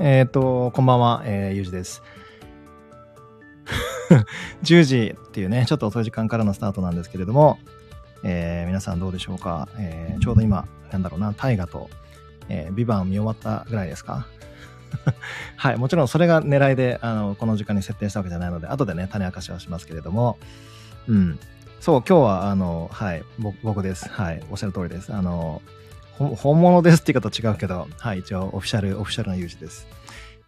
えっと、こんばんは、えー、ゆうじです。10時っていうね、ちょっと遅い時間からのスタートなんですけれども、えー、皆さんどうでしょうか、えー、ちょうど今、なんだろうな、大河と、えー、ビバン見終わったぐらいですか？はい、もちろんそれが狙いで、あの、この時間に設定したわけじゃないので、後でね、種明かしはしますけれども、うん。そう、今日は、あの、はい、僕です。はい、おっしゃる通りです。あの、本物ですって言い方違うけど、はい、一応オフィシャル、オフィシャルな有事です。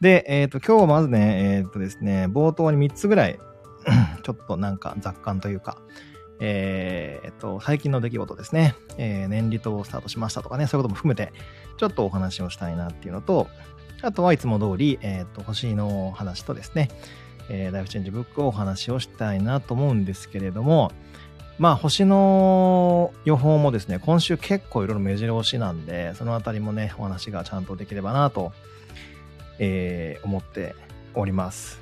で、えっ、ー、と、今日まずね、えっ、ー、とですね、冒頭に3つぐらい、ちょっとなんか雑感というか、えっ、と、最近の出来事ですね、えー、年利とスタートしましたとかね、そういうことも含めて、ちょっとお話をしたいなっていうのと、あとはいつも通り、えっ、と、星の話とですね、えライフチェンジブックをお話をしたいなと思うんですけれども、まあ、星の予報もですね、今週結構いろいろ目白押しなんで、そのあたりもね、お話がちゃんとできればなと、えー、思っております。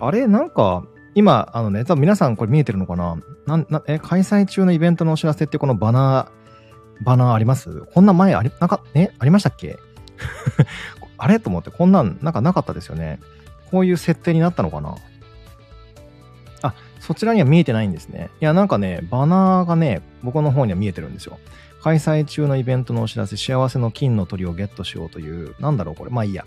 あれなんか、今、あのね、多分皆さんこれ見えてるのかな？ななえ、開催中のイベントのお知らせってこのバナー、バナーあります？こんな前あり、なんか、え、ありましたっけ？あれ？と思って、こんなん、なんかなかったですよね。こういう設定になったのかな？そちらには見えてないんですね。いや、なんかね、バナーがね、僕の方には見えてるんですよ。開催中のイベントのお知らせ、幸せの金の鳥をゲットしようという、なんだろう、これ。まあいいや。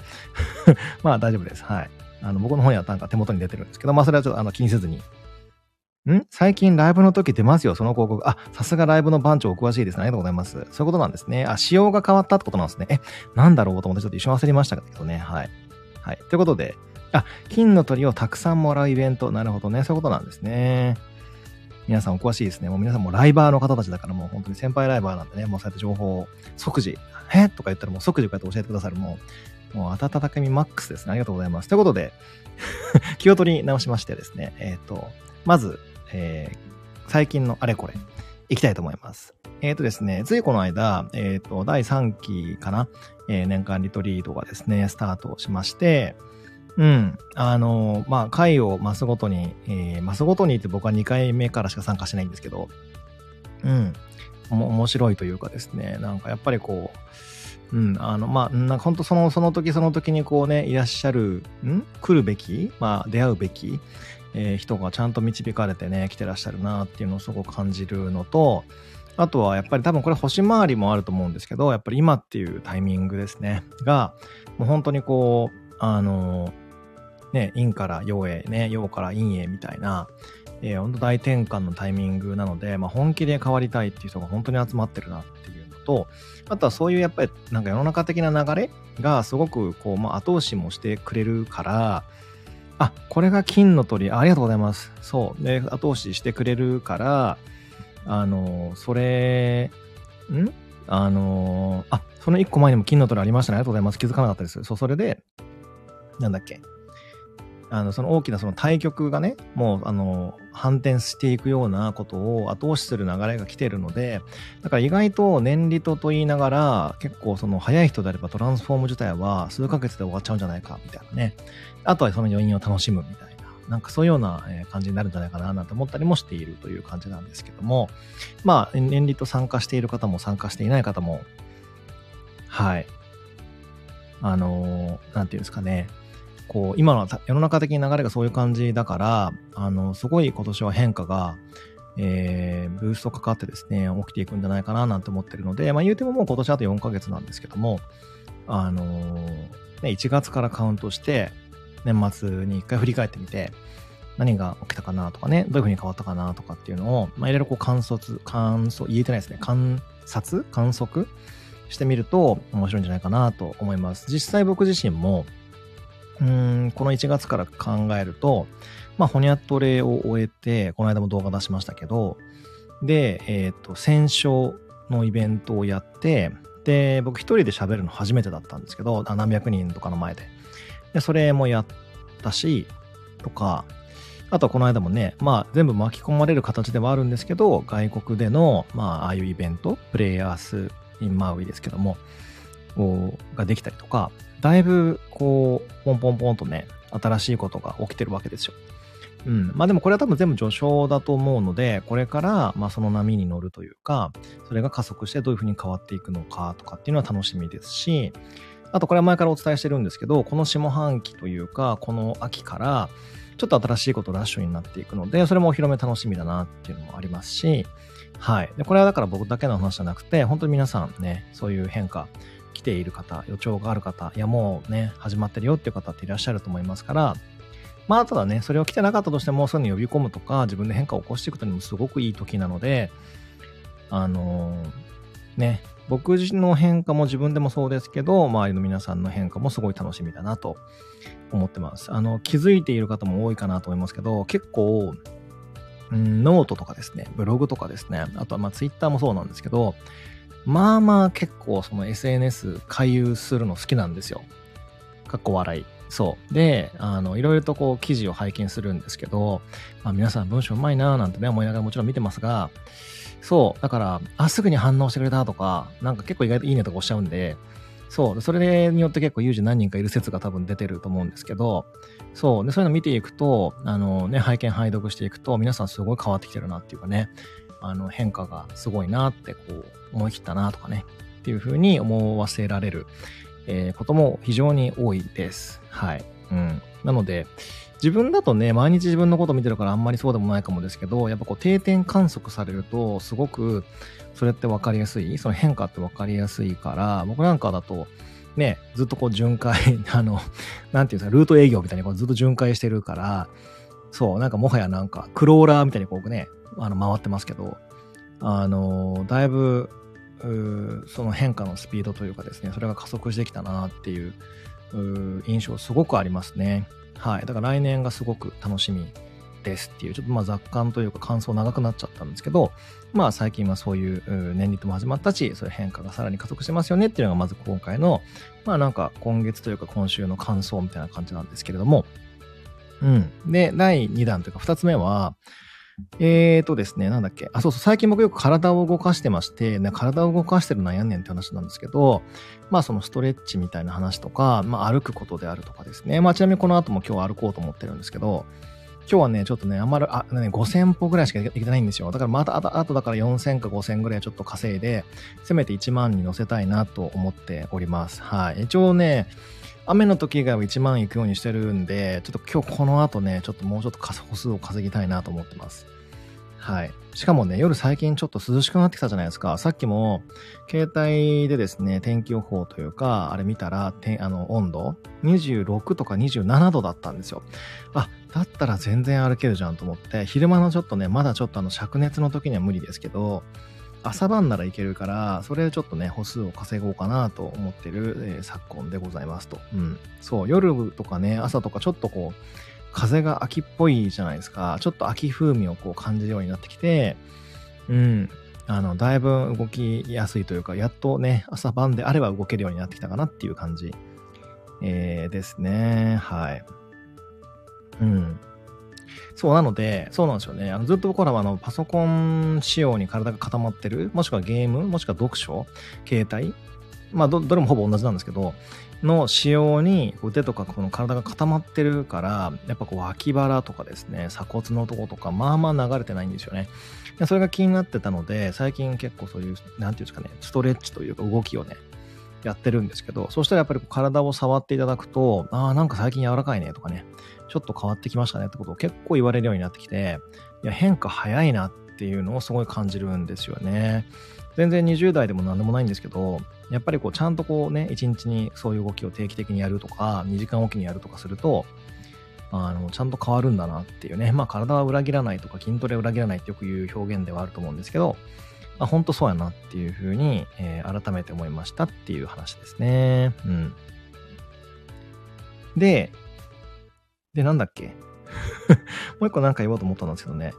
まあ大丈夫です。はい。あの、僕の方にはなんか手元に出てるんですけど、まあそれはちょっとあの気にせずに。ん？最近ライブの時出ますよ、その広告。あ、さすがライブの番長お詳しいですね。ありがとうございます。そういうことなんですね。あ、仕様が変わったってことなんですね。え、なんだろうと思ってちょっと一瞬忘れましたけどね。はい。はい。ということで、あ、金の鳥をたくさんもらうイベント。なるほどね。そういうことなんですね。皆さんお詳しいですね。もう皆さんもライバーの方たちだからもう本当に先輩ライバーなんでね、もうそうやって情報を即時、えとか言ったらもう即時こうやって教えてくださるもう、もう温かみマックスですね。ありがとうございます。ということで、気を取り直しましてですね、えっ、ー、と、まず、えー、最近のあれこれ、いきたいと思います。えっ、ー、とですね、ついこの間、えっ、と、第3期かな、え年間リトリートがですね、スタートしまして、うん。あの、まあ、回を増すごとに、えー、増すごとにって僕は2回目からしか参加しないんですけど、うん。面白いというかですね、なんかやっぱりこう、うん、あの、まあ、なんか本当その、その時その時にこうね、いらっしゃる、ん？来るべき、まあ、出会うべき、えー、人がちゃんと導かれてね、来てらっしゃるなっていうのをすごく感じるのと、あとはやっぱり多分これ星回りもあると思うんですけど、やっぱり今っていうタイミングですね、が、もう本当にこう、あの、ね、陰から陽へ、ね、陽から陰へみたいな、えー、本当大転換のタイミングなので、まあ、本気で変わりたいっていう人が本当に集まってるなっていうのと、あとはそういうやっぱりなんか世の中的な流れがすごくこう、まあ、後押しもしてくれるから、あ、これが金の鳥、ありがとうございます。そう。で、後押ししてくれるから、あの、それ、ん？あの、あ、その一個前にも金の鳥ありましたね。ありがとうございます。気づかなかったです。そう、それで、なんだっけ？あの、その大きなその対局がね、もう、あの、反転していくようなことを後押しする流れが来てるので、だから意外と年利とと言いながら、結構その早い人であればトランスフォーム自体は数ヶ月で終わっちゃうんじゃないか、みたいなね。あとはその余韻を楽しむみたいな。なんかそういうような感じになるんじゃないかななんて思ったりもしているという感じなんですけども、まあ、年利と参加している方も参加していない方も、はい。あのー、なんていうんですかね。こう、今の世の中的に流れがそういう感じだから、あの、すごい今年は変化が、えー、ブーストかかってですね、起きていくんじゃないかななんて思ってるので、まあ言うてももう今年あと4ヶ月なんですけども、あのー、ね、1月からカウントして、年末に一回振り返ってみて、何が起きたかなとかね、どういう風に変わったかなとかっていうのを、まあいろいろこう観察、観測、言えてないですね、観察？観測？してみると面白いんじゃないかなと思います。実際僕自身も、うんこの1月から考えると、まあ、ホニャトレを終えて、この間も動画出しましたけど、で、えっ、ー、と、戦勝のイベントをやって、で、僕一人で喋るの初めてだったんですけど、何百人とかの前で。で、それもやったし、とか、あとはこの間もね、まあ全部巻き込まれる形ではあるんですけど、外国での、まあああいうイベント、プレイヤース・イン・マウイですけども、こうができたりとか、だいぶこう、ポンポンポンとね、新しいことが起きてるわけですよ。うん。まあでもこれは多分全部序章だと思うので、これからまあその波に乗るというか、それが加速してどういうふうに変わっていくのかとかっていうのは楽しみですし、あとこれは前からお伝えしてるんですけど、この下半期というか、この秋から、ちょっと新しいことラッシュになっていくので、それもお披露目楽しみだなっていうのもありますし、はい。で、これはだから僕だけの話じゃなくて、本当に皆さんね、そういう変化、来ている方、予兆がある方、いやもうね、始まってるよっていう方っていらっしゃると思いますから、まあ、ただね、それを来てなかったとしても、そういうの呼び込むとか、自分で変化を起こしていくとにもすごくいい時なので、あのー、ね、僕自身の変化も自分でもそうですけど、周りの皆さんの変化もすごい楽しみだなと思ってます。あの、気づいている方も多いかなと思いますけど、結構、ノートとかですね、ブログとかですね、あとはまあツイッターもそうなんですけど、まあまあ結構その SNS 回遊するの好きなんですよ。かっこ笑い。そう。で、あの、いろいろとこう記事を拝見するんですけど、まあ皆さん文章うまいなーなんてね、思いながらもちろん見てますが、そう。だから、あ、すぐに反応してくれたとか、なんか結構意外といいねとか押しゃうんで、そう。それによって結構有事何人かいる説が多分出てると思うんですけど、そう。で、そういうの見ていくと、あのね、拝見拝読していくと、皆さんすごい変わってきてるなっていうかね、あの変化がすごいなってこう思い切ったなとかね、っていうふうに思わせられる、えー、ことも非常に多いです。はい。うん。なので、自分だとね、毎日自分のこと見てるからあんまりそうでもないかもですけど、やっぱこう定点観測されると、すごくそれって分かりやすい、その変化って分かりやすいから、僕なんかだと、ね、ずっとこう巡回、あの、なんていうんですか、ルート営業みたいにこうずっと巡回してるから、そう、なんかもはやなんか、クローラーみたいにこうね、あの、回ってますけど、あの、だいぶ、その変化のスピードというかですね、それが加速してきたなっていう印象すごくありますね。はい。だから来年がすごく楽しみですっていう、ちょっとまあ雑感というか感想長くなっちゃったんですけど、まあ最近はそういう年率も始まったし、そういう変化がさらに加速してますよねっていうのがまず今回の、まあなんか今月というか今週の感想みたいな感じなんですけれども、うん。で、第2弾というか2つ目は、えーとですね、なんだっけ。あ、そうそう、最近僕よく体を動かしてまして、ね、体を動かしてるなんねんって話なんですけど、まあそのストレッチみたいな話とか、まあ歩くことであるとかですね。まあちなみにこの後も今日歩こうと思ってるんですけど、今日はね、ちょっとね、あんまり、あ、ね、5000歩ぐらいしか行けてないんですよ。だからまた、あと、あとだから4000か5000ぐらいちょっと稼いで、せめて1万に乗せたいなと思っております。はい。一応ね、雨の時以外は1万行くようにしてるんで、ちょっと今日この後ね、ちょっともうちょっと歩数を稼ぎたいなと思ってます。はい。しかもね、夜最近ちょっと涼しくなってきたじゃないですか。さっきも、携帯でですね、天気予報というか、あれ見たら、あの、温度、26とか27度だったんですよ。あ、だったら全然歩けるじゃんと思って、昼間のちょっとね、まだちょっとあの、灼熱の時には無理ですけど、朝晩ならいけるから、それでちょっとね、歩数を稼ごうかなと思ってる、えー、昨今でございますと。うん。そう、夜とかね、朝とかちょっとこう、風が秋っぽいじゃないですか。ちょっと秋風味をこう感じるようになってきて、うん。あの、だいぶ動きやすいというか、やっとね、朝晩であれば動けるようになってきたかなっていう感じ、えー、ですね。はい。うん。そう、なので、そうなんですよね。あのずっと僕らはあのパソコン仕様に体が固まってる、もしくはゲーム、もしくは読書、携帯、まあど、どれもほぼ同じなんですけど、の仕様に腕とかこの体が固まってるから、やっぱこう脇腹とかですね、鎖骨のとことか、まあまあ流れてないんですよね。それが気になってたので、最近結構そういう、なんていうんですかね、ストレッチというか動きをね、やってるんですけど、そしたらやっぱり体を触っていただくと、ああ、なんか最近柔らかいねとかね、ちょっと変わってきましたねってことを結構言われるようになってきて、いや、変化早いなっていうのをすごい感じるんですよね。全然20代でも何でもないんですけど、やっぱりこう、ちゃんとこうね、1日にそういう動きを定期的にやるとか、2時間おきにやるとかすると、あの、ちゃんと変わるんだなっていうね。まあ、体は裏切らないとか、筋トレ裏切らないってよく言う表現ではあると思うんですけど、まあ、ほんとそうやなっていうふうに、えー、改めて思いましたっていう話ですね。うん。で、で、なんだっけ？もう一個なんか言おうと思ったんですけどね。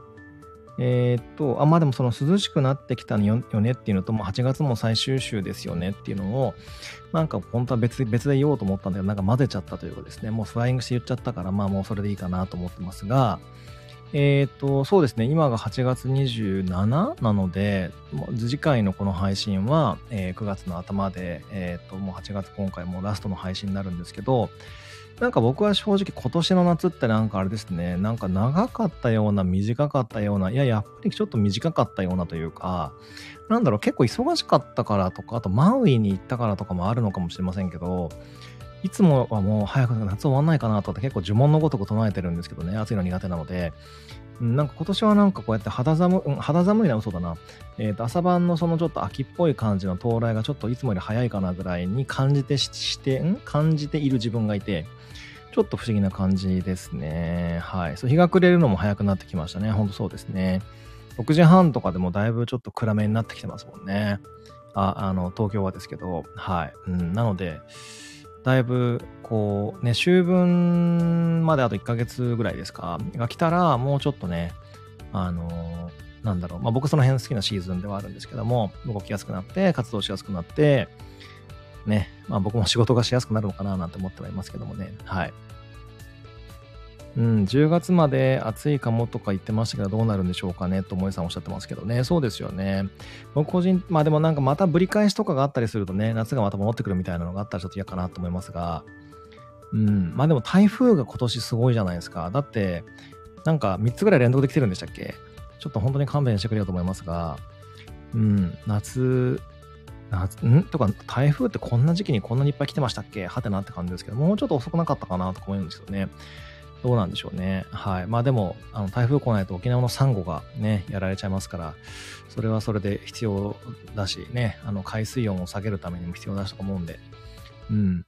えー、っと、あ、まあでもその涼しくなってきたよねっていうのと、もう8月も最終週ですよねっていうのを、なんか本当は別別で言おうと思ったんだけど、なんか混ぜちゃったというかですね、もうフライングして言っちゃったから、まあもうそれでいいかなと思ってますが、えっ、と、そうですね、今が8月27なので、次回のこの配信は、えー、9月の頭で、えっ、と、もう8月今回もラストの配信になるんですけど、なんか僕は正直今年の夏ってなんかあれですね、なんか長かったような、短かったような、いや、やっぱりちょっと短かったようなというか、なんだろう、結構忙しかったからとか、あとマウイに行ったからとかもあるのかもしれませんけど、いつもはもう早く夏終わんないかなとかって結構呪文のごとく唱えてるんですけどね、暑いの苦手なので、なんか今年はなんかこうやって肌寒、うん、肌寒いな、嘘だな。えっ、ー、と、朝晩のそのちょっと秋っぽい感じの到来がちょっといつもより早いかなぐらいに感じてして、ん？感じている自分がいて、ちょっと不思議な感じですね。はい。そう、日が暮れるのも早くなってきましたね。ほんとそうですね。6時半とかでもだいぶちょっと暗めになってきてますもんね。あ、あの、東京はですけど、はい。うん、なので、だいぶ、こう、ね、秋分まであと1ヶ月ぐらいですか、が来たら、もうちょっとね、あのなんだろう、まあ僕その辺好きなシーズンではあるんですけども、動きやすくなって、活動しやすくなって、ね、まあ僕も仕事がしやすくなるのかななんて思ってはいますけどもね、はい。うん、10月まで暑いかもとか言ってましたけど、どうなるんでしょうかねと、萌さんおっしゃってますけどね。そうですよね。僕個人、まあでもなんかまたぶり返しとかがあったりするとね、夏がまた戻ってくるみたいなのがあったらちょっと嫌かなと思いますが、うん、まあでも台風が今年すごいじゃないですか。だって、なんか3つぐらい連続で来てるんでしたっけ？ちょっと本当に勘弁してくれよと思いますが、うん、夏、夏、ん？とか、台風ってこんな時期にこんなにいっぱい来てましたっけ？はてなって感じですけど、もうちょっと遅くなかったかなとか思うんですけどね。どうなんでしょうね。はい。まあでも、あの台風来ないと沖縄のサンゴがね、やられちゃいますから、それはそれで必要だし、ね、あの海水温を下げるためにも必要だしと思うんで。うん。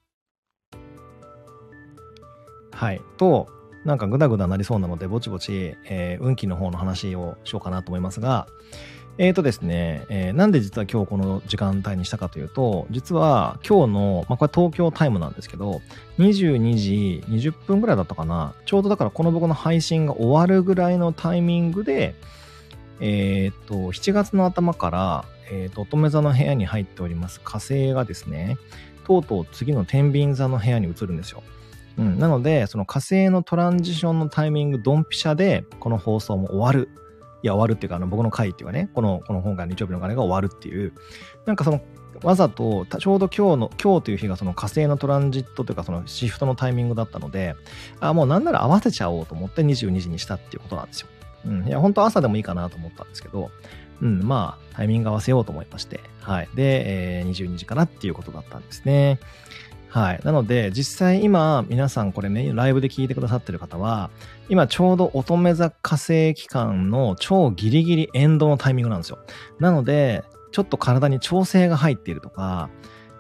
はい。と、なんかグダグダなりそうなので、ぼちぼち、えー、運気の方の話をしようかなと思いますが、えーとですね、えー、なんで実は今日この時間帯にしたかというと、実は今日の、まあ、これ東京タイムなんですけど、22時20分ぐらいだったかな。ちょうどだからこの僕の配信が終わるぐらいのタイミングで、えっ、ー、と、7月の頭から、えっ、ー、と、乙女座の部屋に入っております火星がですね、とうとう次の天秤座の部屋に移るんですよ。うん、なので、その火星のトランジションのタイミング、ドンピシャで、この放送も終わるいや、終わるっていうか、あの僕の回っていうかね、この、この本が日曜日の鐘が終わるっていう、なんかその、わざと、ちょうど今日の、今日という日がその火星のトランジットというか、そのシフトのタイミングだったので、あ、もうなんなら合わせちゃおうと思って22時にしたっていうことなんですよ。うん。いや、本当朝でもいいかなと思ったんですけど、うん、まあ、タイミング合わせようと思いまして、はい。で、えー、22時からっていうことだったんですね。はい。なので、実際今、皆さんこれね、ライブで聞いてくださってる方は、今ちょうど乙女座火星期間の超ギリギリエンドのタイミングなんですよ。なので、ちょっと体に調整が入っているとか、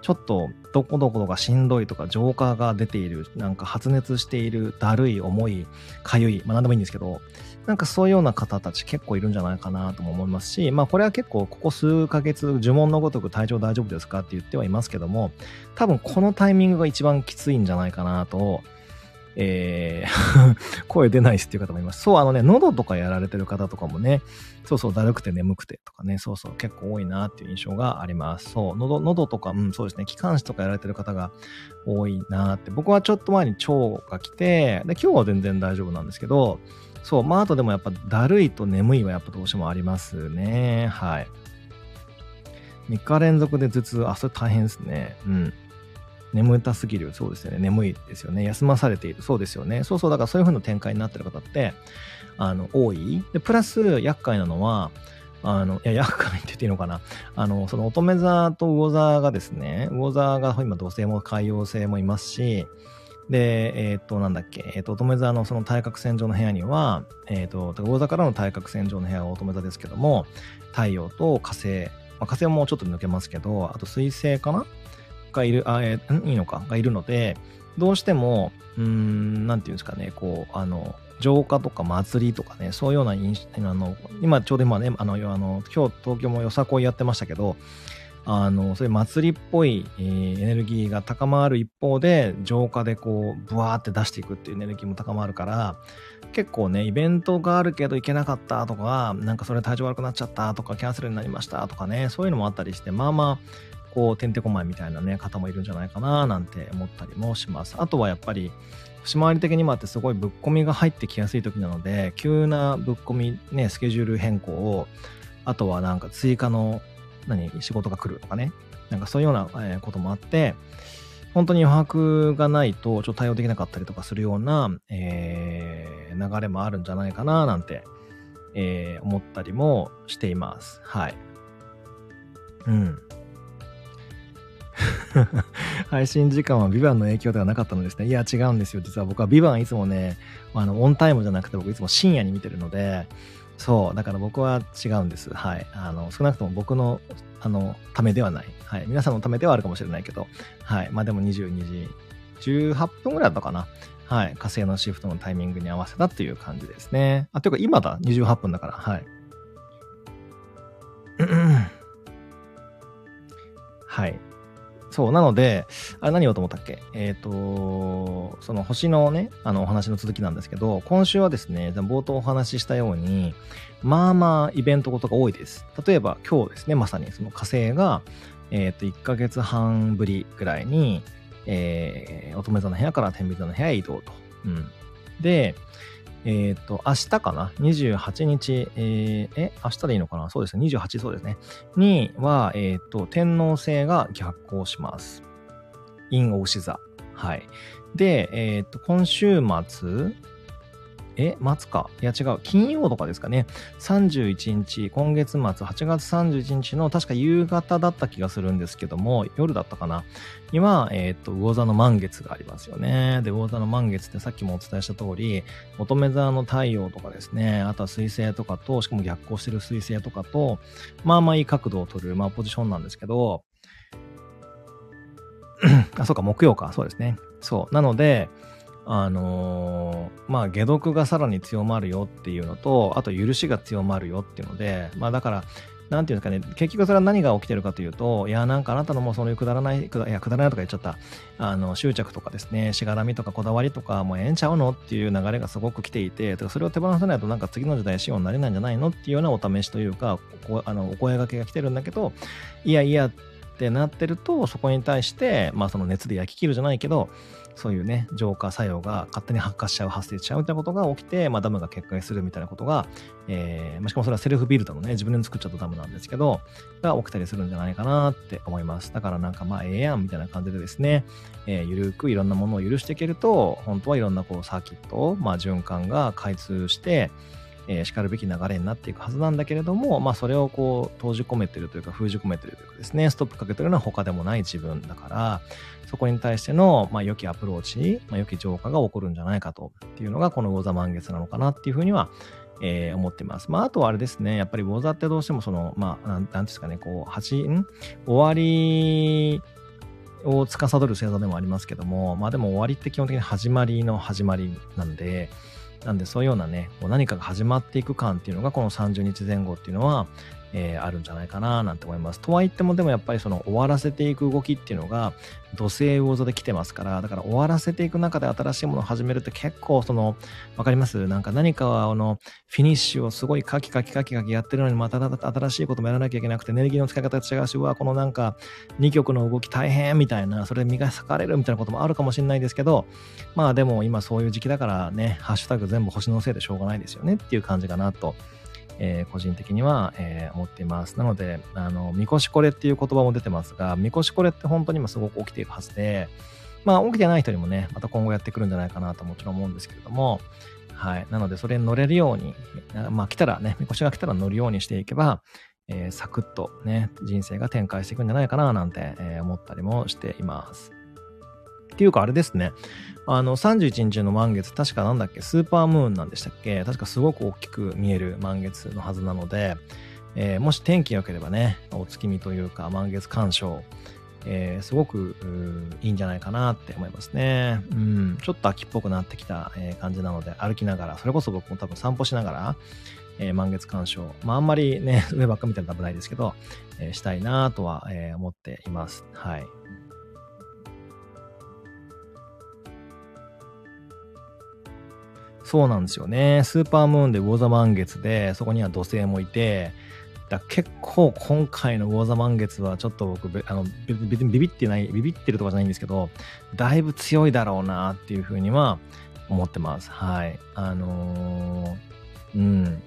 ちょっとどこどこがしんどいとか、浄化が出ている、なんか発熱している、だるい、重い、かゆい、まあ何でもいいんですけど、なんかそういうような方たち結構いるんじゃないかなとも思いますし、まあこれは結構ここ数ヶ月呪文のごとく体調大丈夫ですかって言ってはいますけども、多分このタイミングが一番きついんじゃないかなと、えー 声出ないですっていう方もいます。そう、あのね、喉とかやられてる方とかもね、そうそう、だるくて眠くてとかね、そうそう、結構多いなっていう印象があります。そう、喉、喉とか、うん、そうですね、気管支とかやられてる方が多いなって。僕はちょっと前に腸が来て、で、今日は全然大丈夫なんですけど、そう、まあ、あとでもやっぱだるいと眠いはやっぱどうしてもありますね。はい。3日連続で頭痛、あ、それ大変ですね。うん。眠たすぎる。そうですよね。眠いですよね。休まされている。そうですよね。そうそう。だからそういう風な展開になってる方って、あの、多い。で、プラス、厄介なのは、あの、いや、厄介って言っていいのかな。あの、その乙女座と魚座がですね、魚座が今土星も海洋星もいますし、で、えっ、ー、と、なんだっけ、えっ、ー、と、乙女座のその対角線上の部屋には、えっ、ー、と、魚座からの対角線上の部屋が乙女座ですけども、太陽と火星、まあ、火星もちょっと抜けますけど、あと水星かな？がいる、あ、えー、いいのか？がいるので、どうしても、うん、なんていうんですかね、こう、あの、浄化とか祭りとかね、そういうような印あの、今ちょうど今ね、あの、あの今日東京もよさこいやってましたけど、あの、そういう祭りっぽい、えー、エネルギーが高まる一方で、浄化でこう、ブワーって出していくっていうエネルギーも高まるから、結構ね、イベントがあるけど行けなかったとか、なんかそれ体調悪くなっちゃったとか、キャンセルになりましたとかね、そういうのもあったりして、まあまあ、こう、てんてこまいみたいなね、方もいるんじゃないかな、なんて思ったりもします。あとはやっぱり、星回り的にもあってすごいぶっ込みが入ってきやすい時なので、急なぶっ込み、ね、スケジュール変更を、あとはなんか追加の何、仕事が来るとかね。なんかそういうような、えこともあって、本当に余白がないと、ちょっと対応できなかったりとかするような、えー、流れもあるんじゃないかな、なんて、えー、思ったりもしています。はい。うん。配信時間はビバンの影響ではなかったのですね。いや、違うんですよ。実は僕はビバンいつもね、あの、オンタイムじゃなくて僕いつも深夜に見てるので、そう、だから僕は違うんです。はい。あの、少なくとも僕の、あの、ためではない。はい。皆さんのためではあるかもしれないけど、はい。まあでも22時18分ぐらいだったかな。はい。火星のシフトのタイミングに合わせたっていう感じですね。あ、というか今だ。28分だから。はい。はい。そう、なので、あれ何言おうと思ったっけ？えっ、ー、と、その星のね、あのお話の続きなんですけど、今週はですね、冒頭お話ししたように、まあまあイベントことが多いです。例えば今日ですね、まさにその火星が、えっ、ー、と、1ヶ月半ぶりぐらいに、えー、乙女座の部屋から天秤座の部屋へ移動と。うん。で、えっ、ー、と、明日かな ?28 日、えー、え、明日でいいのかな？そうですね。28そうですね。には、えっ、ー、と、天皇制が逆行します。陰王子座。はい。で、えっ、と、今週末、え、末か？いや違う。金曜とかですかね。31日、今月末、8月31日の確か夕方だった気がするんですけども、夜だったかな。には、えっ、と、魚座の満月がありますよね。で、魚座の満月ってさっきもお伝えした通り、乙女座の太陽とかですね、あとは水星とかと、しかも逆行してる水星とかと、まあまあいい角度を取る、まあポジションなんですけど、あ、そうか、木曜か。そうですね。そう。なので、あのー、まあ、解毒がさらに強まるよっていうのと、あと許しが強まるよっていうので、まあ、だから、なんていうんですかね、結局それは何が起きてるかというと、いや、なんかあなたのもうそういうくだらない、くだいや、くだらないとか言っちゃった、あの、執着とかですね、しがらみとかこだわりとか、もうええんちゃうのっていう流れがすごく来ていて、それを手放さないとなんか次の時代仕様になれないんじゃないのっていうようなお試しというか、こあのお声がけが来てるんだけど、いやいやっってなってると、そこに対して、まあその熱で焼き切るじゃないけど、そういうね、浄化作用が勝手に発火しちゃう、発生しちゃうみたいなことが起きて、まあ、ダムが決壊するみたいなことが、えー、しかもそれはセルフビルドのね、自分で作っちゃったダムなんですけど、が起きたりするんじゃないかなって思います。だからなんかまあ、ええやんみたいな感じでですね、えー、ゆるくいろんなものを許していけると、本当はいろんなこうサーキット、まあ、循環が開通して、えー、しかるべき流れになっていくはずなんだけれども、まあ、それをこう閉じ込めてるというか封じ込めてるというかですねストップかけてるのは他でもない自分だからそこに対しての、まあ、良きアプローチ、まあ、良き浄化が起こるんじゃないかとっていうのがこの魚座満月なのかなっていうふうにはえー、思ってます。まあ、あとはあれですね、やっぱり魚座ってどうしてもその、まあ、なんなんですかね、こう、8、ん終わりを司る星座でもありますけども、まあでも終わりって基本的に始まりの始まりなんで、なんでそういうようなね、こう何かが始まっていく感っていうのがこの30日前後っていうのは、えー、あるんじゃないかななんて思います。とはいってもでもやっぱりその終わらせていく動きっていうのが土星魚座で来てますから、だから終わらせていく中で新しいものを始めるって結構その、わかります？なんか何かはあの、フィニッシュをすごいカキカキカキカキやってるのにまた新しいこともやらなきゃいけなくてエネルギーの使い方が違うし、うわ、このなんか2曲の動き大変みたいな、それで磨かれるみたいなこともあるかもしれないですけど、まあでも今そういう時期だからね、ハッシュタグ全部星のせいでしょうがないですよねっていう感じかなと。えー、個人的には、えー、思っています。なので、あの、みこしこれっていう言葉も出てますが、みこしこれって本当に今すごく起きているはずで、まあ起きてない人にもね、また今後やってくるんじゃないかなともちろん思うんですけれども、はい。なので、それに乗れるように、まあ来たらね、みこしが来たら乗るようにしていけば、えー、サクッとね、人生が展開していくんじゃないかななんて、えー、思ったりもしています。っていうかあれですね。あの、31日の満月、確かなんだっけ、スーパームーンなんでしたっけ？確かすごく大きく見える満月のはずなので、えー、もし天気良ければね、お月見というか満月鑑賞、えー、すごくいいんじゃないかなって思いますね。うん、ちょっと秋っぽくなってきた、感じなので、歩きながら、それこそ僕も多分散歩しながら、え、満月鑑賞、まああんまりね、上ばっか見たら危ないですけど、え、したいなとは、思っています。はい。そうなんですよね。スーパームーンで魚座満月で、そこには土星もいて、だ結構今回の魚座満月はちょっと僕、あの別にビビってない、ビビってるとかじゃないんですけど、だいぶ強いだろうなっていうふうには思ってます。はい。あのー、うん。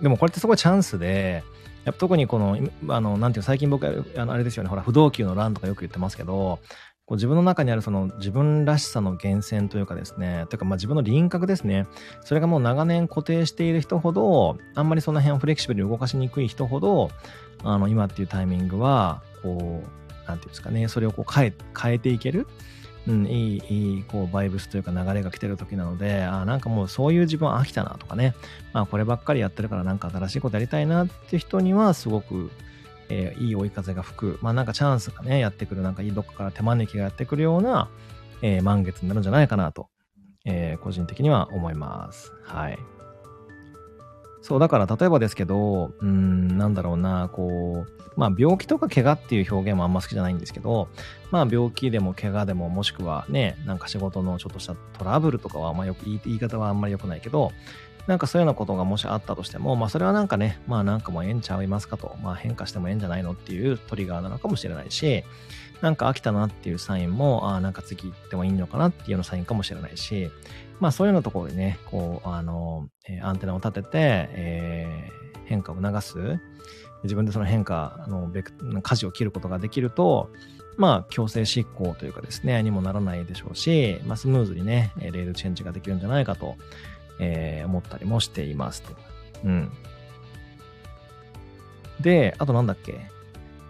でもこれってすごいチャンスで、やっぱ特にこの、あの、なんていう最近僕、あの、あれですよね、ほら、不動級の乱とかよく言ってますけど、こう自分の中にあるその自分らしさの源泉というかですね、というかまあ自分の輪郭ですね。それがもう長年固定している人ほど、あんまりその辺をフレキシブルに動かしにくい人ほど、あの、今っていうタイミングは、こう、なんていうんですかね、それをこう変え、変えていける。うん、いい、いい、こう、バイブスというか流れが来てる時なので、あなんかもうそういう自分飽きたなとかね、まあこればっかりやってるからなんか新しいことやりたいなって人にはすごく、えー、いい追い風が吹く、まあなんかチャンスがね、やってくる、なんかどっかから手招きがやってくるような、えー、満月になるんじゃないかなと、えー、個人的には思います。はい。そう、だから例えばですけど、うん、なんだろうな、こう、まあ病気とか怪我っていう表現もあんま好きじゃないんですけど、まあ病気でも怪我でももしくはね、なんか仕事のちょっとしたトラブルとかはあんまよく言い方はあんまり良くないけど、なんかそういうようなことがもしあったとしても、まあそれはなんかね、まあなんかもうええんちゃいますかと、まあ変化してもええんじゃないのっていうトリガーなのかもしれないし、なんか飽きたなっていうサインも、ああ、なんか次行ってもいいのかなっていうようなサインかもしれないし、まあそういうようなところでね、こう、あの、えー、アンテナを立てて、えー、変化を促す、自分でその変化の舵を切ることができると、まあ、強制執行というかですね、にもならないでしょうし、まあ、スムーズにね、レールチェンジができるんじゃないかとえー、思ったりもしていますと。うん。で、あとなんだっけ？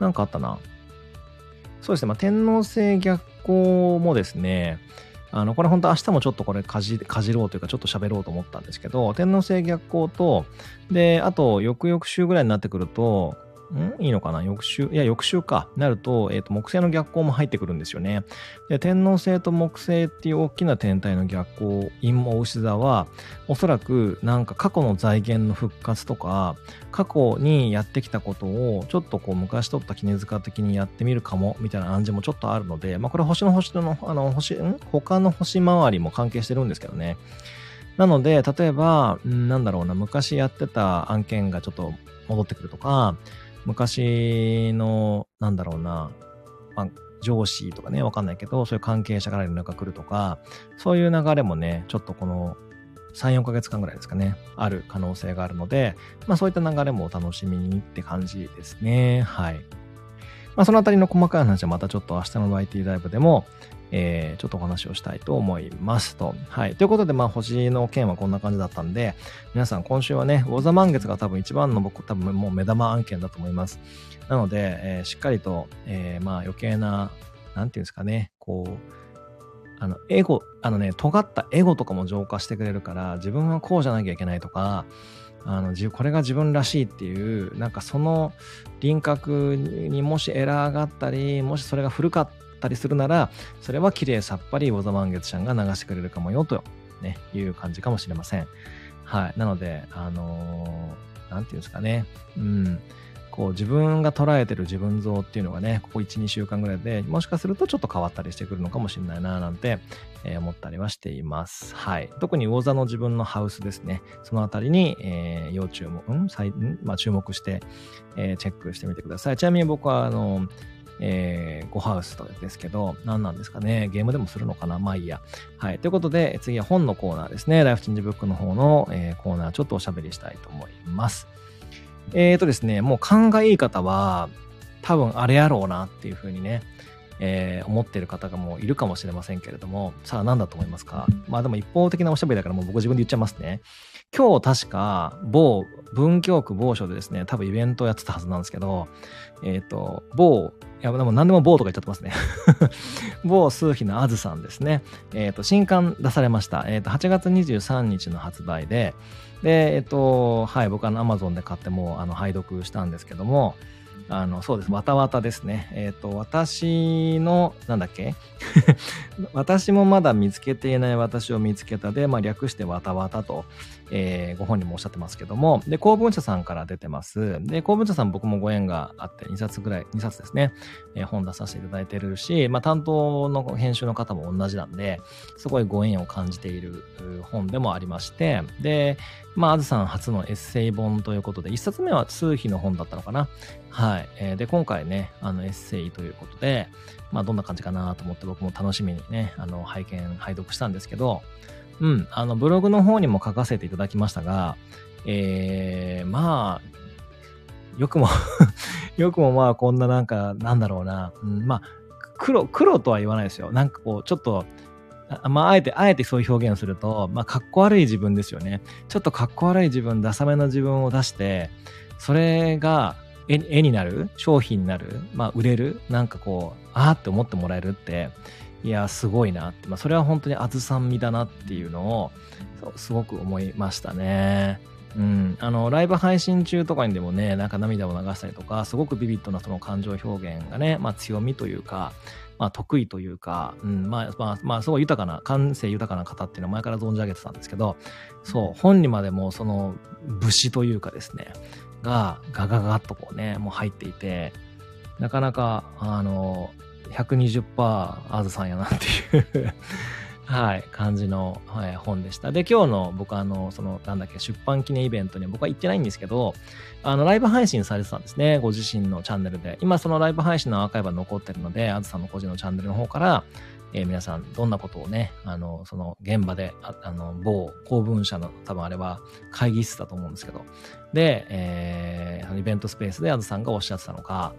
なんかあったな。そうですね、まあ、天皇制逆行もですね、あの、これ本当明日もちょっとこれかじ、かじろうというかちょっと喋ろうと思ったんですけど、天皇制逆行と、で、あと、翌々週ぐらいになってくると、ん？いいのかな？翌週、いや、翌週か。なると、えっ、ー、と、木星の逆行も入ってくるんですよね。で、天王星と木星っていう大きな天体の逆行、陰謀牛座は、おそらくなんか過去の財源の復活とか、過去にやってきたことを、ちょっとこう、昔取った絹塚的にやってみるかも、みたいな暗示もちょっとあるので、まあ、これ星の星の、あの、星、ん？他の星回りも関係してるんですけどね。なので、例えば、なんだろうな、昔やってた案件がちょっと戻ってくるとか、昔の、なんだろうな、まあ、上司とかね、わかんないけど、そういう関係者から連絡が来るとか、そういう流れもね、ちょっとこの3、4ヶ月間ぐらいですかね、ある可能性があるので、まあそういった流れもお楽しみにって感じですね。はい。まあそのあたりの細かい話はまたちょっと明日の YT ライブでも、えー、ちょっとお話をしたいと思いますと。はい。ということで、まあ、星の件はこんな感じだったんで、皆さん今週はね、魚座満月が多分一番の僕多分もう目玉案件だと思います。なので、えー、しっかりと、えー、まあ余計な、なんていうんですかね、こう、あの、エゴ、あのね、尖ったエゴとかも浄化してくれるから、自分はこうじゃなきゃいけないとか、あの、これが自分らしいっていう、なんかその輪郭にもしエラーがあったり、もしそれが古かったったりするなら、それは綺麗さっぱり小沢満月ちゃんが流してくれるかもよと、ね、いう感じかもしれません。はい。なので、あのー、なんていうんですかね。うん。こう自分が捉えてる自分像っていうのがね、ここ1、2週間ぐらいで、もしかするとちょっと変わったりしてくるのかもしれないな、なんて、えー、思ったりはしています。はい。特に魚座の自分のハウスですね。そのあたりに、えー、要注目、うん、んまあ、注目して、えー、チェックしてみてください。ちなみに僕は、あのえー、ゴハウスとですけど、何なんですかね。ゲームでもするのかなまあいいや。はい。ということで、次は本のコーナーですね。ライフチェンジブックの方の、えー、コーナー、ちょっとおしゃべりしたいと思います。えーとですね、もう勘がいい方は、多分あれやろうなっていうふうにね、えー、思ってる方がもういるかもしれませんけれども、さあ何だと思いますか？まあでも一方的なおしゃべりだからもう僕自分で言っちゃいますね。今日確か某文京区某所でですね、多分イベントをやってたはずなんですけど、えっ、ー、と、某、いや、でも何でも某とか言っちゃってますね。某数秘のあずさんですね。えっ、ー、と、新刊出されました。えっ、ー、と、8月23日の発売で、で、えっ、と、はい、僕は Amazon で買ってもう、あの、拝読したんですけども、あの、そうです。わたわたですね。えっ、ー、と、私の、なんだっけ？私もまだ見つけていない私を見つけたで、まあ、略してわたわたと、えー、ご本人もおっしゃってますけども、で、公文社さんから出てます。で、公文社さん僕もご縁があって2冊ぐらい、2冊ですね、えー、本出させていただいてるし、まあ、担当の編集の方も同じなんで、すごいご縁を感じている本でもありまして、で、まあ、あずさん初のエッセイ本ということで、1冊目は数秘の本だったのかな。はい。えー、で、今回ね、あの、エッセイということで、まあ、どんな感じかなと思って僕も楽しみにね、あの、拝見、拝読したんですけど、うん、あの、ブログの方にも書かせていただきましたが、えー、まあ、よくも よくもまあ、こんななんか、なんだろうな、うん、まあ、黒、黒とは言わないですよ。なんかこう、ちょっと、あまあ、あえて、あえてそういう表現をすると、まあ、かっこ悪い自分ですよね。ちょっとかっこ悪い自分、ダサめの自分を出して、それが絵になる？商品になる？まあ、売れる？なんかこう、ああって思ってもらえるって、いや、すごいな。って、まあ、それは本当にあずさんみだなっていうのを、すごく思いましたね。うん、あのライブ配信中とかにでもねなんか涙を流したりとかすごくビビッドなその感情表現がね、まあ、強みというか、まあ、得意というか、うん。まあまあ、まあすごい豊かな感性豊かな方っていうのは前から存じ上げてたんですけどそう本にまでもその武士というかですねがガガガッとこうねもう入っていてなかなかあの120%あずさんやなっていうはい、感じの、はい、本でした。で、今日の僕あの、その、なんだっけ、出版記念イベントに僕は行ってないんですけど、あの、ライブ配信されてたんですね。ご自身のチャンネルで。今、そのライブ配信のアーカイブは残ってるので、あずさんの個人のチャンネルの方から、えー、皆さん、どんなことをね、あの、その現場で、ああの、某公文社の、多分あれは会議室だと思うんですけど、で、えー、イベントスペースであずさんがおっしゃってたのか、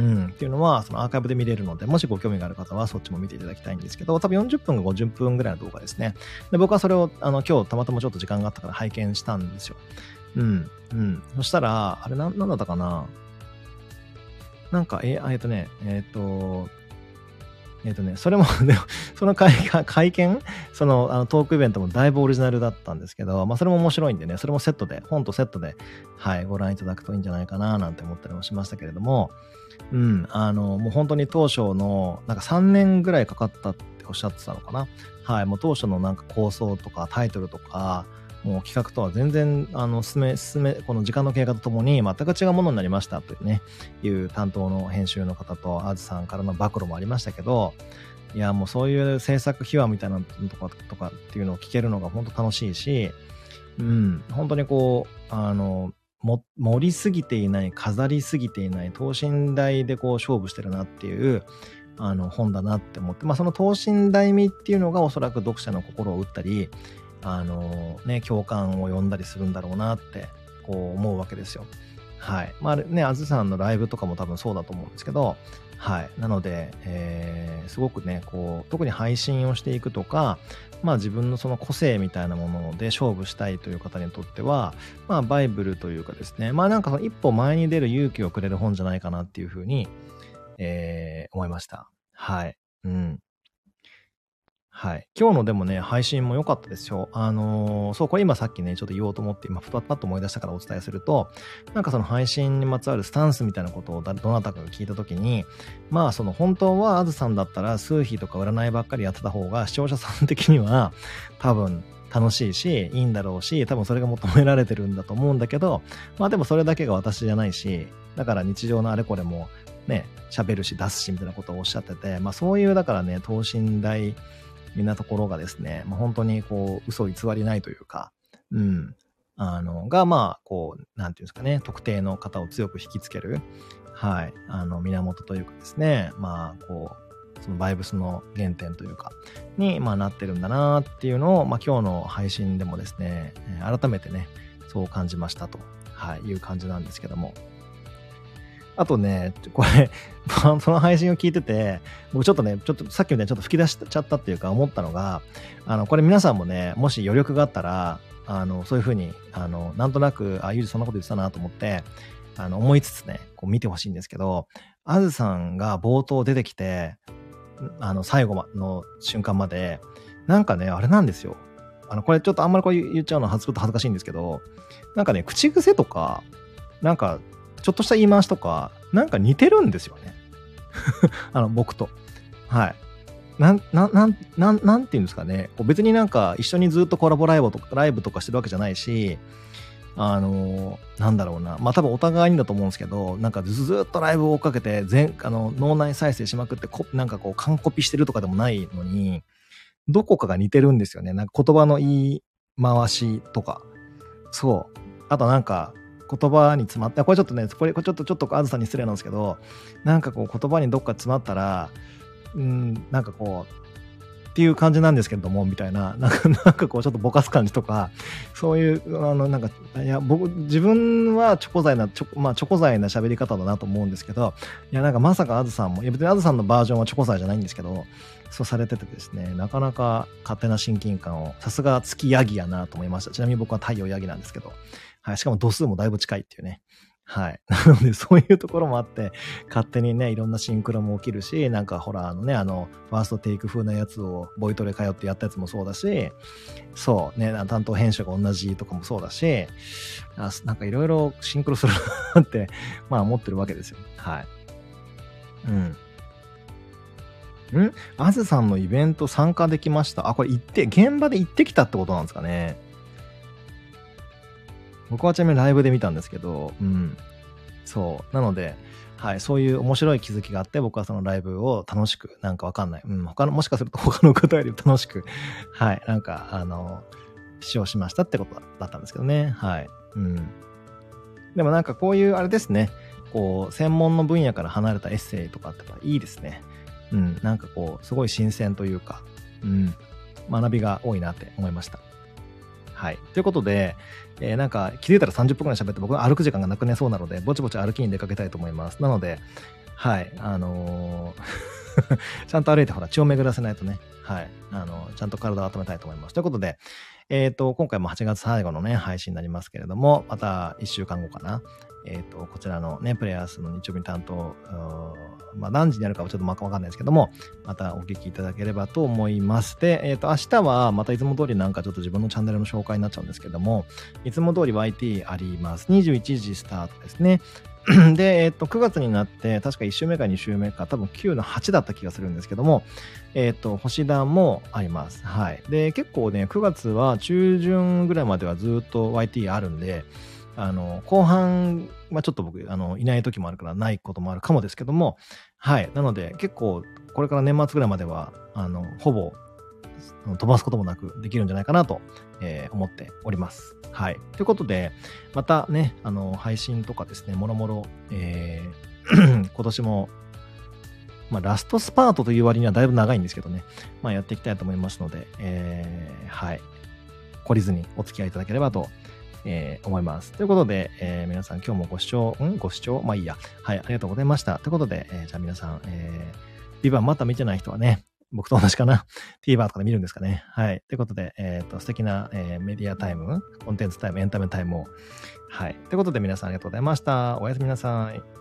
うん、っていうのは、そのアーカイブで見れるので、もしご興味がある方はそっちも見ていただきたいんですけど、多分40分か50分ぐらいの動画ですね。で、僕はそれを、あの、今日たまたまちょっと時間があったから拝見したんですよ。うん、うん。そしたら、あれな、なんだったかな？なんか、え、えっとね、えっ、と、えっ、とね、それも ね、その会会見、そのあのトークイベントもだいぶオリジナルだったんですけど、まあそれも面白いんでね、それもセットで、本とセットで、はい、ご覧いただくといいんじゃないかななんて思ったりもしましたけれども、うん、あの、もう本当に当初の、なんか3年ぐらいかかったっておっしゃってたのかな。はい、もう当初のなんか構想とかタイトルとか、もう企画とは全然、あの、進め、進め、この時間の経過とともに全く違うものになりましたというね、いう担当の編集の方と、あずさんからの暴露もありましたけど、いや、もうそういう制作秘話みたいなとか、とかっていうのを聞けるのが本当楽しいし、うん、本当にこう、あの、も盛りすぎていない飾りすぎていない等身大でこう勝負してるなっていうあの本だなって思って、まあ、その等身大味っていうのがおそらく読者の心を打ったりあのね共感を呼んだりするんだろうなってこう思うわけですよ。はい。まあね、あずさんのライブとかも多分そうだと思うんですけど、はい。なので、えー、すごくね、こう、特に配信をしていくとか、まあ自分のその個性みたいなもので勝負したいという方にとっては、まあバイブルというかですね、まあなんかその一歩前に出る勇気をくれる本じゃないかなっていうふうに、えー、思いました。はい。うん。はい。今日のでもね、配信も良かったですよ。あのー、そう、これ今さっきね、ちょっと言おうと思って、今、パッパッと思い出したからお伝えすると、なんかその配信にまつわるスタンスみたいなことをどなたかが聞いたときに、まあ、その本当はあずさんだったら、数秘とか占いばっかりやってた方が、視聴者さん的には、多分、楽しいし、いいんだろうし、多分それが求められてるんだと思うんだけど、まあでもそれだけが私じゃないし、だから日常のあれこれもね、喋るし出すしみたいなことをおっしゃってて、まあそういうだからね、等身大みんなところがですね、まあ、本当にこう、嘘偽りないというか、うん、あの、が、まあ、こう、なんていうんですかね、特定の方を強く引きつける、はい、あの、源というかですね、まあ、こう、そのバイブスの原点というか、に、まあ、なってるんだなっていうのを、まあ、今日の配信でもですね、改めてね、そう感じましたと、はい、いう感じなんですけども、あとね、これ、その配信を聞いてて、僕ちょっとね、ちょっとさっきみたいにちょっと吹き出しちゃったっていうか思ったのが、あの、これ皆さんもね、もし余力があったら、あの、そういうふうに、あの、なんとなく、あ、ゆうじそんなこと言ってたなと思って、あの、思いつつね、こう見てほしいんですけど、あずさんが冒頭出てきて、あの、最後の瞬間まで、なんかね、あれなんですよ。あの、これちょっとあんまりこう言っちゃうのは恥ずかしいんですけど、なんかね、口癖とか、なんかちょっとした言い回しとか、なんか似てるんですよね。あの、僕と。はい。なん、なん、なん、なん、なんていうんですかね。別になんか一緒にずっとコラボライブとか、ライブとかしてるわけじゃないし、あのー、なんだろうな。まあ多分お互いにだと思うんですけど、なんかずっとライブを追っかけて、全、あの、脳内再生しまくってこ、なんかこう、完コピしてるとかでもないのに、どこかが似てるんですよね。なんか言葉の言い回しとか。そう。あとなんか、言葉に詰まって、これちょっとね、これちょっとちょっとあずさんに失礼なんですけど、なんかこう言葉にどっか詰まったら、うん、なんかこう、っていう感じなんですけれども、みたいな、なんか、なんかこうちょっとぼかす感じとか、そういう、あの、なんか、いや、僕、自分はチョコ材な、チョ、まあ、チョコ材な喋り方だなと思うんですけど、いや、なんかまさかあずさんも、いや別にあずさんのバージョンはチョコ材じゃないんですけど、そうされててですね、なかなか勝手な親近感を、さすが月ヤギやなと思いました。ちなみに僕は太陽ヤギなんですけど、はい、しかも度数もだいぶ近いっていうね。はい。なので、そういうところもあって、勝手にね、いろんなシンクロも起きるし、なんかほら、あのね、あの、ファーストテイク風なやつをボイトレ通ってやったやつもそうだし、そう、ね、担当編集が同じとかもそうだし、なんかいろいろシンクロするなって、まあ思ってるわけですよ。はい。うん。ん？あずさんのイベント参加できました。あ、これ行って、現場で行ってきたってことなんですかね。僕はちなみにライブで見たんですけど、うん。そう。なので、はい、そういう面白い気づきがあって、僕はそのライブを楽しく、なんかわかんない。うん、他の、もしかすると 他の方より楽しく、はい、なんか、あの、視聴しましたってことだったんですけどね。はい。うん。でもなんかこういう、あれですね。こう、専門の分野から離れたエッセイとかっていいですね。うん、なんかこう、すごい新鮮というか、うん、学びが多いなって思いました。はい。ということで、えー、なんか気づいたら30分くらい喋って僕は歩く時間がなくねそうなので、ぼちぼち歩きに出かけたいと思います。なので、はい、あのー ちゃんと歩いてほら血を巡らせないとね、はい、あのー、ちゃんと体を温めたいと思います。ということで、えっ、ー、と、今回も8月最後のね、配信になりますけれども、また1週間後かな。えっ、ー、と、こちらのね、プレイヤースの日曜日に担当、まあ、何時にやるかはちょっとわかんないですけども、またお聞きいただければと思います。で、えっ、ー、と、明日はまたいつも通りなんかちょっと自分のチャンネルの紹介になっちゃうんですけども、いつも通り YT あります。21時スタートですね。で、えっ、と、9月になって、確か1週目か2週目か、多分9の8だった気がするんですけども、えっ、と、星段もあります。はい。で、結構ね、9月は中旬ぐらいまではずっと YT あるんで、あの、後半はちょっと僕、あの、いない時もあるからないこともあるかもですけども、はい。なので、結構、これから年末ぐらいまでは、あの、ほぼ、飛ばすこともなくできるんじゃないかなと、えー、思っております。はい。ということで、またね、あの、配信とかですね、もろもろ、えー、今年も、まあ、ラストスパートという割にはだいぶ長いんですけどね、まあ、やっていきたいと思いますので、えー、はい。懲りずにお付き合いいただければと、えー、思います。ということで、えー、皆さん今日もご視聴、ん？ご視聴？まあいいや。はい、ありがとうございました。ということで、えー、じゃあ皆さん、えー、 VIVANT まだ見てない人はね、僕と同じかな？TVer とかで見るんですかね。はい。ということで、えっ、ー、と、素敵な、えー、メディアタイム、コンテンツタイム、エンタメタイムを。はい。ということで皆さんありがとうございました。おやすみなさい。